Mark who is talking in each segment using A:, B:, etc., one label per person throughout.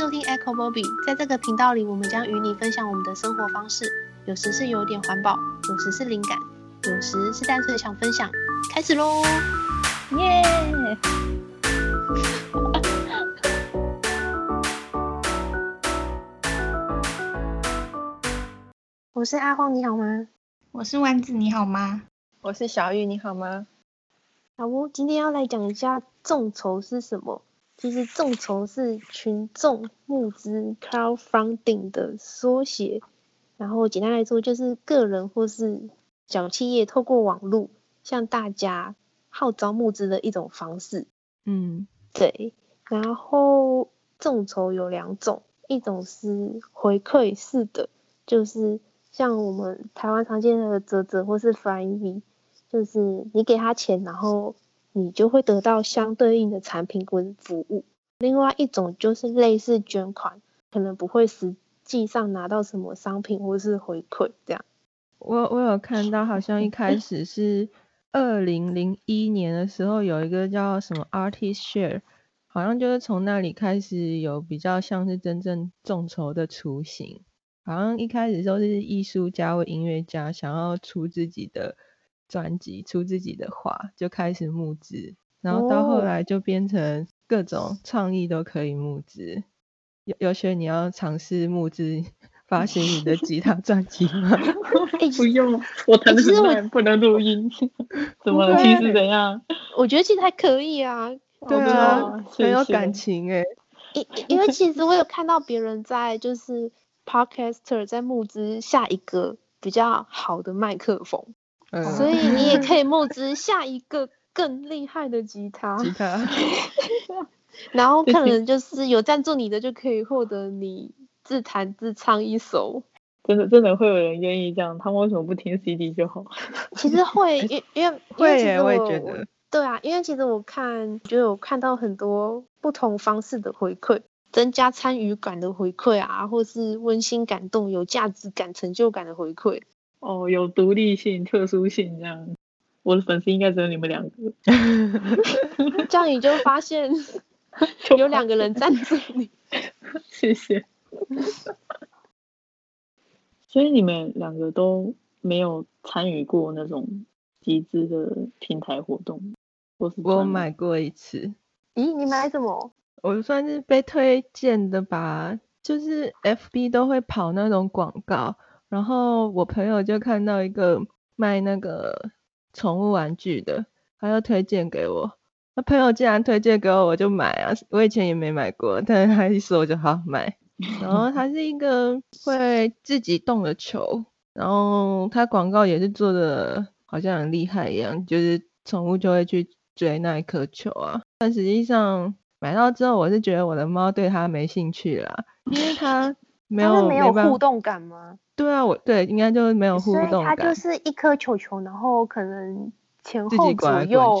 A: 收听 Echo Bobby，在这个频道里，我们将与你分享我们的生活方式，有时是有点环保，有时是灵感，有时是单纯想分享。开始喽！耶！我是阿荒，你好吗？
B: 我是丸子，你好吗？
C: 我是小玉，你好吗？
A: 好哦，今天要来讲一下众筹是什么。其实众筹是群众募资 （crowdfunding） 的缩写，然后简单来说就是个人或是小企业透过网络向大家号召募资的一种方式。
C: 嗯，
A: 对。然后众筹有两种，一种是回馈式的，就是像我们台湾常见的泽泽或是 Flying V，就是你给他钱，然后你就会得到相对应的产品跟服务。另外一种就是类似捐款，可能不会实际上拿到什么商品或是回馈这样。
C: 我我有看到，好像一开 始是二零零一年的时候，有一个叫什么 Artist Share，好像就是从那里开始有比较像是真正众筹的雏形。好像一开始都是艺术家或音乐家想要出自己的专辑、出自己的画，就开始募资，然后到后来就变成各种创意都可以募资。有有些你要尝试募资发行你的吉他专辑吗？
B: 不用，我弹的很烂，不能录音。怎么？其实怎样？
A: 我觉得其实还可以啊。
C: 对啊，很有感情哎。
A: 因因为其实我有看到别人在就是 Podcaster 在募资下一个比较好的麦克风。嗯、所以你也可以募资 下一个更厉害的吉他，
C: 吉他，
A: 然后可能 就是有赞助你的就可以获得你自弹自唱一首。
B: 真的真的会有人愿意这样？他们为什么不听 CD 就好？
A: 其实会，因因为
C: 会耶，我也觉得。
A: 对啊，因为其实我看，就有看到很多不同方式的回馈，增加参与感的回馈啊，或是温馨感动、有价值感、成就感的回馈。
B: 哦，有独立性、特殊性这样，我的粉丝应该只有你们两个。
A: 这样你就发现 有两个人赞助你，
B: 谢谢。所以你们两个都没有参与过那种集资的平台活动，我是
C: 我买过一次。
A: 咦，你买什么？
C: 我算是被推荐的吧，就是 FB 都会跑那种广告。然后我朋友就看到一个卖那个宠物玩具的，他就推荐给我。那朋友既然推荐给我，我就买啊。我以前也没买过，但是他一说我就好买。然后它是一个会自己动的球，然后它广告也是做的好像很厉害一样，就是宠物就会去追那一颗球啊。但实际上买到之后，我是觉得我的猫对它没兴趣啦，因为它没有
A: 没有互动感吗？
C: 对啊，我对应该就是没有互动感。
A: 它就是一颗球球，然后可能前后左右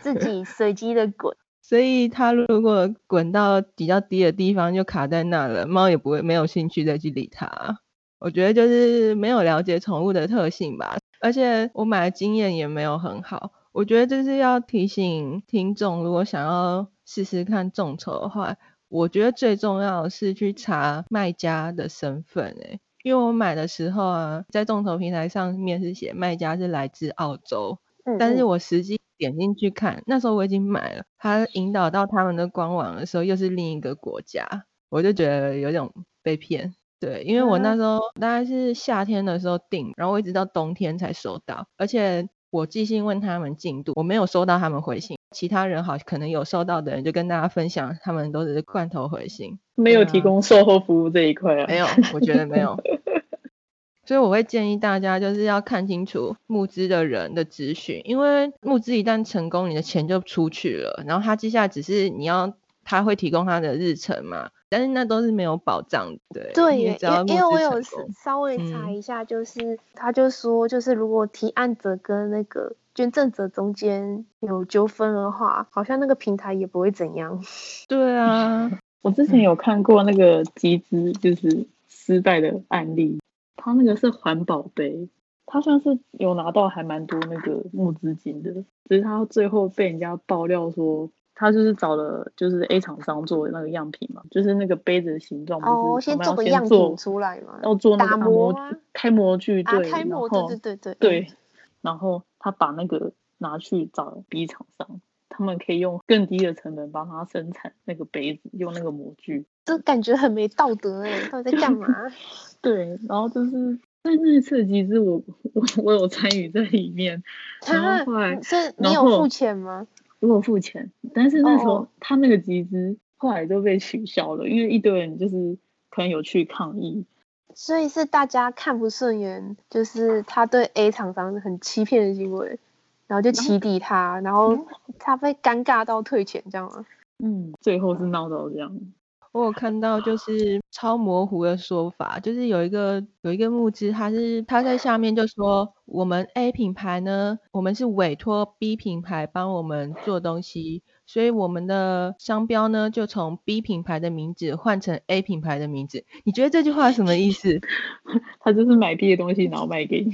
A: 自 己随机的滚。
C: 所以它如果滚到比较低的地方，就卡在那了，猫也不会没有兴趣再去理它。我觉得就是没有了解宠物的特性吧，而且我买的经验也没有很好。我觉得就是要提醒听众，如果想要试试看众筹的话，我觉得最重要的是去查卖家的身份，诶因为我买的时候啊，在众筹平台上面是写卖家是来自澳洲，嗯嗯，但是我实际点进去看，那时候我已经买了，他引导到他们的官网的时候又是另一个国家，我就觉得有种被骗。对，因为我那时候大概是夏天的时候订，然后我一直到冬天才收到，而且我寄信问他们进度，我没有收到他们回信。其他人好可能有收到的人就跟大家分享，他们都是罐头回信。
B: 没有提供售后服务这一块啊？
C: 没有，我觉得没有。所以我会建议大家就是要看清楚募资的人的资讯，因为募资一旦成功，你的钱就出去了，然后他接下来只是你要他会提供他的日程嘛，但是那都是没有保障的。
A: 对，因为因为我有稍微查一下，就是、嗯、他就说，就是如果提案者跟那个捐赠者中间有纠纷的话，好像那个平台也不会怎样。
C: 对啊。
B: 我之前有看过那个集资就是失败的案例，他那个是环保杯，他算是有拿到还蛮多那个募资金的，只是他最后被人家爆料说他就是找了就是 A 厂商做的那个样品嘛，就是那个杯子的形状，
A: 哦，
B: 先
A: 做个样品出来嘛，
B: 要做那个
A: 模
B: 开模具，对，
A: 开模，对对对对，
B: 对，然后他把那个拿去找 B 厂商，他们可以用更低的成本帮他生产那个杯子，用那个模具，
A: 这感觉很没道德哎，到底在干嘛？
B: 对，然后就是。但那次其实我我我有参与在里面，然后后来
A: 是你有付钱吗？
B: 我有付钱，但是那时候他那个集资后来就被取消了，因为一堆人就是可能有去抗议，
A: 所以是大家看不顺眼，就是他对 A 厂商很欺骗的行为，然后就起底他，然后他被尴尬到退钱，这样吗？
B: 嗯，最后是闹到这样。
C: 我有看到就是超模糊的说法，就是有一个有一个募资，他是他在下面就说，我们 A 品牌呢，我们是委托 B 品牌帮我们做东西，所以我们的商标呢就从 B 品牌的名字换成 A 品牌的名字。你觉得这句话什么意思？
B: 他就是买 B 的东西然后卖给你。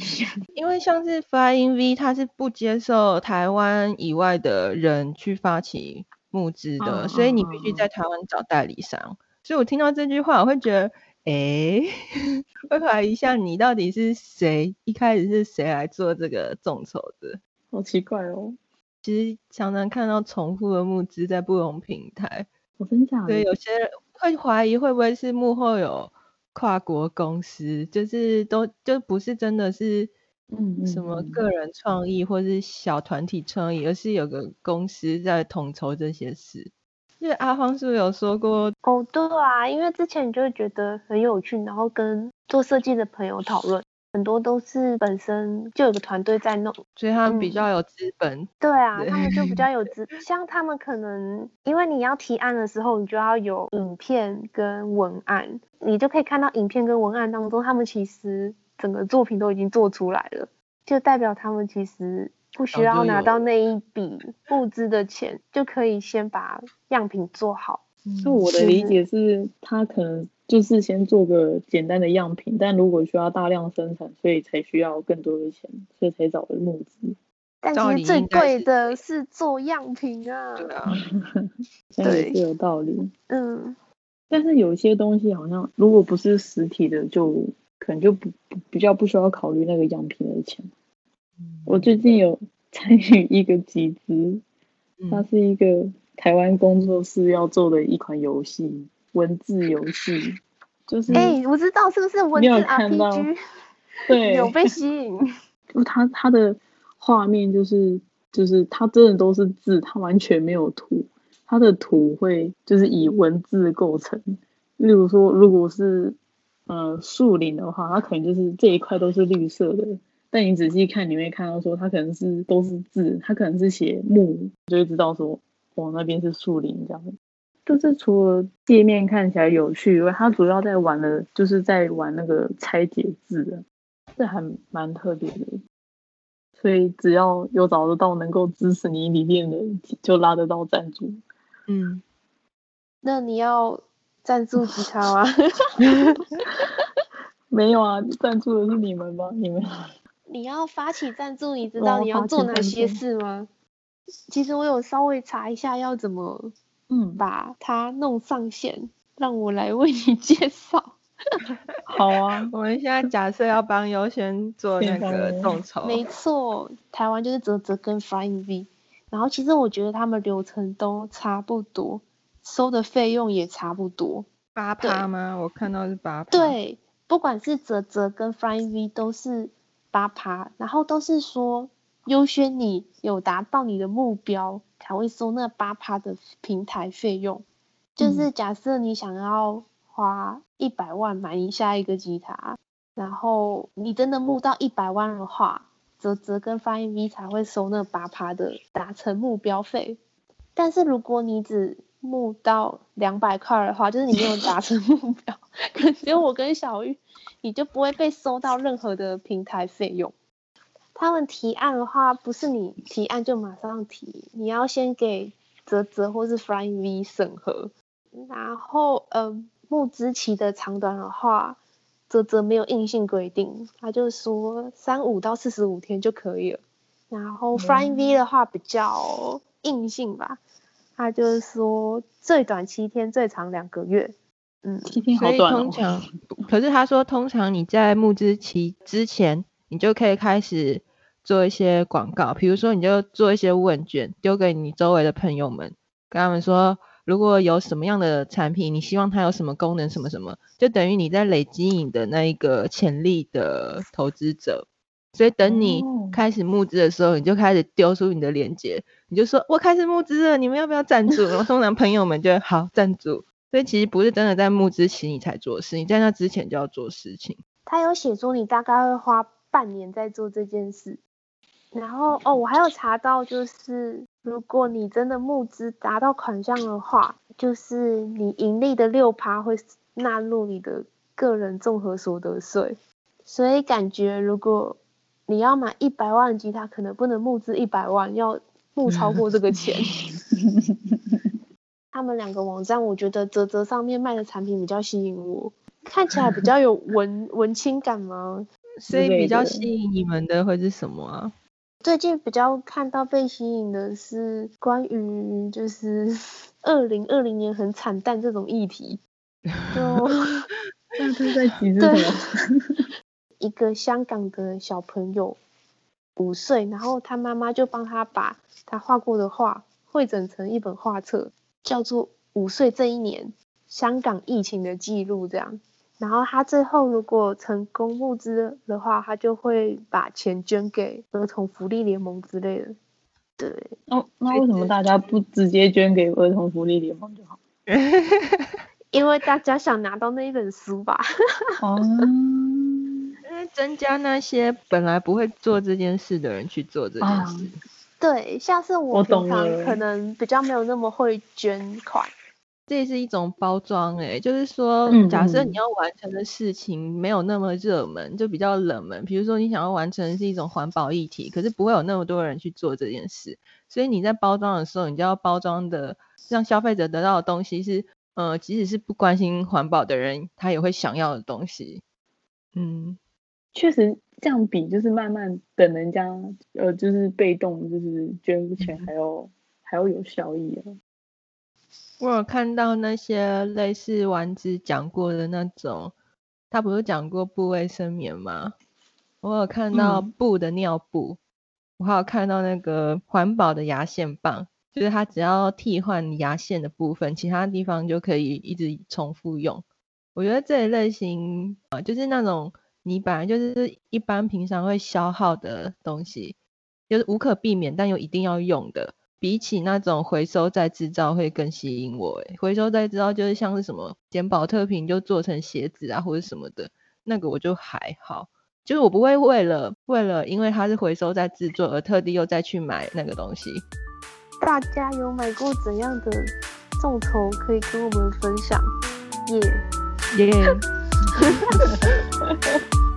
C: 因为像是 Flying V，他是不接受台湾以外的人去发起。募资的，嗯、所以你必须在台湾找代理商。嗯、所以我听到这句话，我会觉得，哎、欸，会怀疑一下你到底是谁，一开始是谁来做这个众筹的？
B: 好奇怪哦。
C: 其实常常看到重复的募资在不同平台，
B: 我分享。
C: 对，有些人会怀疑会不会是幕后有跨国公司，就是都就不是真的是。嗯，什么个人创意或是小团体创意，而是有个公司在统筹这些事。因为阿芳是不是有说过？
A: 哦，对啊，因为之前你就会觉得很有趣，然后跟做设计的朋友讨论，很多都是本身就有个团队在弄，
C: 所以他们比较有资本。
A: 嗯、对啊，对他们就比较有资，像他们可能因为你要提案的时候，你就要有影片跟文案，你就可以看到影片跟文案当中，他们其实。整个作品都已经做出来了，就代表他们其实不需要拿到那一笔物资的钱，就可以先把样品做好。
B: 就我的理解是，他可能就是先做个简单的样品，但如果需要大量生产，所以才需要更多的钱，所以才找的募资。
A: 但其实最贵的是做样品啊。对啊，
B: 对，是有道理。
A: 嗯，
B: 但是有些东西好像如果不是实体的就。可能就不不比较不需要考虑那个样品的钱。嗯、我最近有 参与一个集资，嗯、它是一个台湾工作室要做的一款游戏，文字游戏，就 是
A: 哎、欸，我知道是不是文字 RPG？
B: 对，
A: 有被吸引。
B: 就它它的画面就是就是它真的都是字，它完全没有图，它的图会就是以文字构成。例如说，如果是呃，树林的话，它可能就是这一块都是绿色的，但你仔细看，你会看到说它可能是都是字，它可能是写木，就会知道说，哦，那边是树林这样。就是除了界面看起来有趣以外，它主要在玩的，就是在玩那个拆解字，这还蛮特别的。所以只要有找得到能够支持你理念的，就拉得到赞助。
A: 嗯，那你要。赞助吉他吗？
B: 没有啊，赞助的是你们吗？你们？
A: 你要发起赞助，你知道你要做哪些事吗？其实我有稍微查一下要怎么，嗯，把它弄上线，嗯、让我来为你介绍。
B: 好啊，
C: 我们现在假设要帮优先做那个众筹。
A: 没错，台湾就是泽泽跟 Flying V，然后其实我觉得他们流程都差不多。收的费用也差不多，
C: 八趴吗？我看到是八趴。
A: 对，不管是泽泽跟 Flying V 都是八趴，然后都是说优先你有达到你的目标才会收那八趴的平台费用。就是假设你想要花一百万买一下一个吉他，然后你真的募到一百万的话，泽泽跟 Flying V 才会收那八趴的达成目标费。但是如果你只募到两百块的话，就是你没有达成目标，可只有我跟小玉，你就不会被收到任何的平台费用。他们提案的话，不是你提案就马上提，你要先给啧啧或是 Flying V 审核。然后，呃，募资期的长短的话，啧啧没有硬性规定，他就说三五到四十五天就可以了。然后 Flying V 的话比较硬性吧。他就是说最短七天，最长两个月。嗯，
B: 七天好短哦。
C: 所以通常，可是他说通常你在募资期之前，你就可以开始做一些广告，比如说你就做一些问卷，丢给你周围的朋友们，跟他们说，如果有什么样的产品，你希望它有什么功能，什么什么，就等于你在累积你的那一个潜力的投资者。所以等你开始募资的时候，你就开始丢出你的链接，你就说我开始募资了，你们要不要赞助？然后通常朋友们就好赞助。所以其实不是真的在募资期你才做事，你在那之前就要做事情。
A: 他有写说你大概会花半年在做这件事。然后哦，我还有查到，就是如果你真的募资达到款项的话，就是你盈利的六趴会纳入你的个人综合所得税。所以感觉如果你要买一百万的吉他，可能不能募资一百万，要募超过这个钱。他们两个网站，我觉得泽泽上面卖的产品比较吸引我，看起来比较有 文文青感吗？
C: 所以比较吸引你们的会是什么啊？
A: 最近比较看到被吸引的是关于就是 二零二零年很惨淡这种议题。就
B: 那是在急什么？
A: 一个香港的小朋友五岁，然后他妈妈就帮他把他画过的画汇整成一本画册。叫做五岁这一年香港疫情的记录这样，然后他最后如果成功募资的话，他就会把钱捐给儿童福利联盟之类的。对，
B: 那那为什么大家不直接捐给儿童福利联盟就好？
A: 因为大家想拿到那一本书吧。
B: 哦，
C: 因为增加那些本来不会做这件事的人去做这件事。啊
A: 对，像是我平常可能比较没有那么会捐款，
C: 这也是一种包装诶，就是说，假设你要完成的事情没有那么热门，嗯、就比较冷门。比如说你想要完成是一种环保议题，可是不会有那么多人去做这件事，所以你在包装的时候，你就要包装的让消费者得到的东西是，呃，即使是不关心环保的人，他也会想要的东西。嗯，
B: 确实。这样比就是慢慢等人家，呃，就是被动，就是捐钱还要、嗯、还要有效益啊。
C: 我有看到那些类似丸子讲过的那种，他不是讲过布卫生棉吗？我有看到布的尿布，嗯、我还有看到那个环保的牙线棒，就是它只要替换牙线的部分，其他地方就可以一直重复用。我觉得这一类型啊，就是那种。你本来就是一般平常会消耗的东西，就是无可避免但又一定要用的。比起那种回收再制造会更吸引我。诶，回收再制造就是像是什么捡宝特瓶就做成鞋子啊或者什么的，那个我就还好。就是我不会为了为了因为它是回收再制作而特地又再去买那个东西。
A: 大家有买过怎样的众筹可以跟我们分享？耶耶。Ha ha ha ha!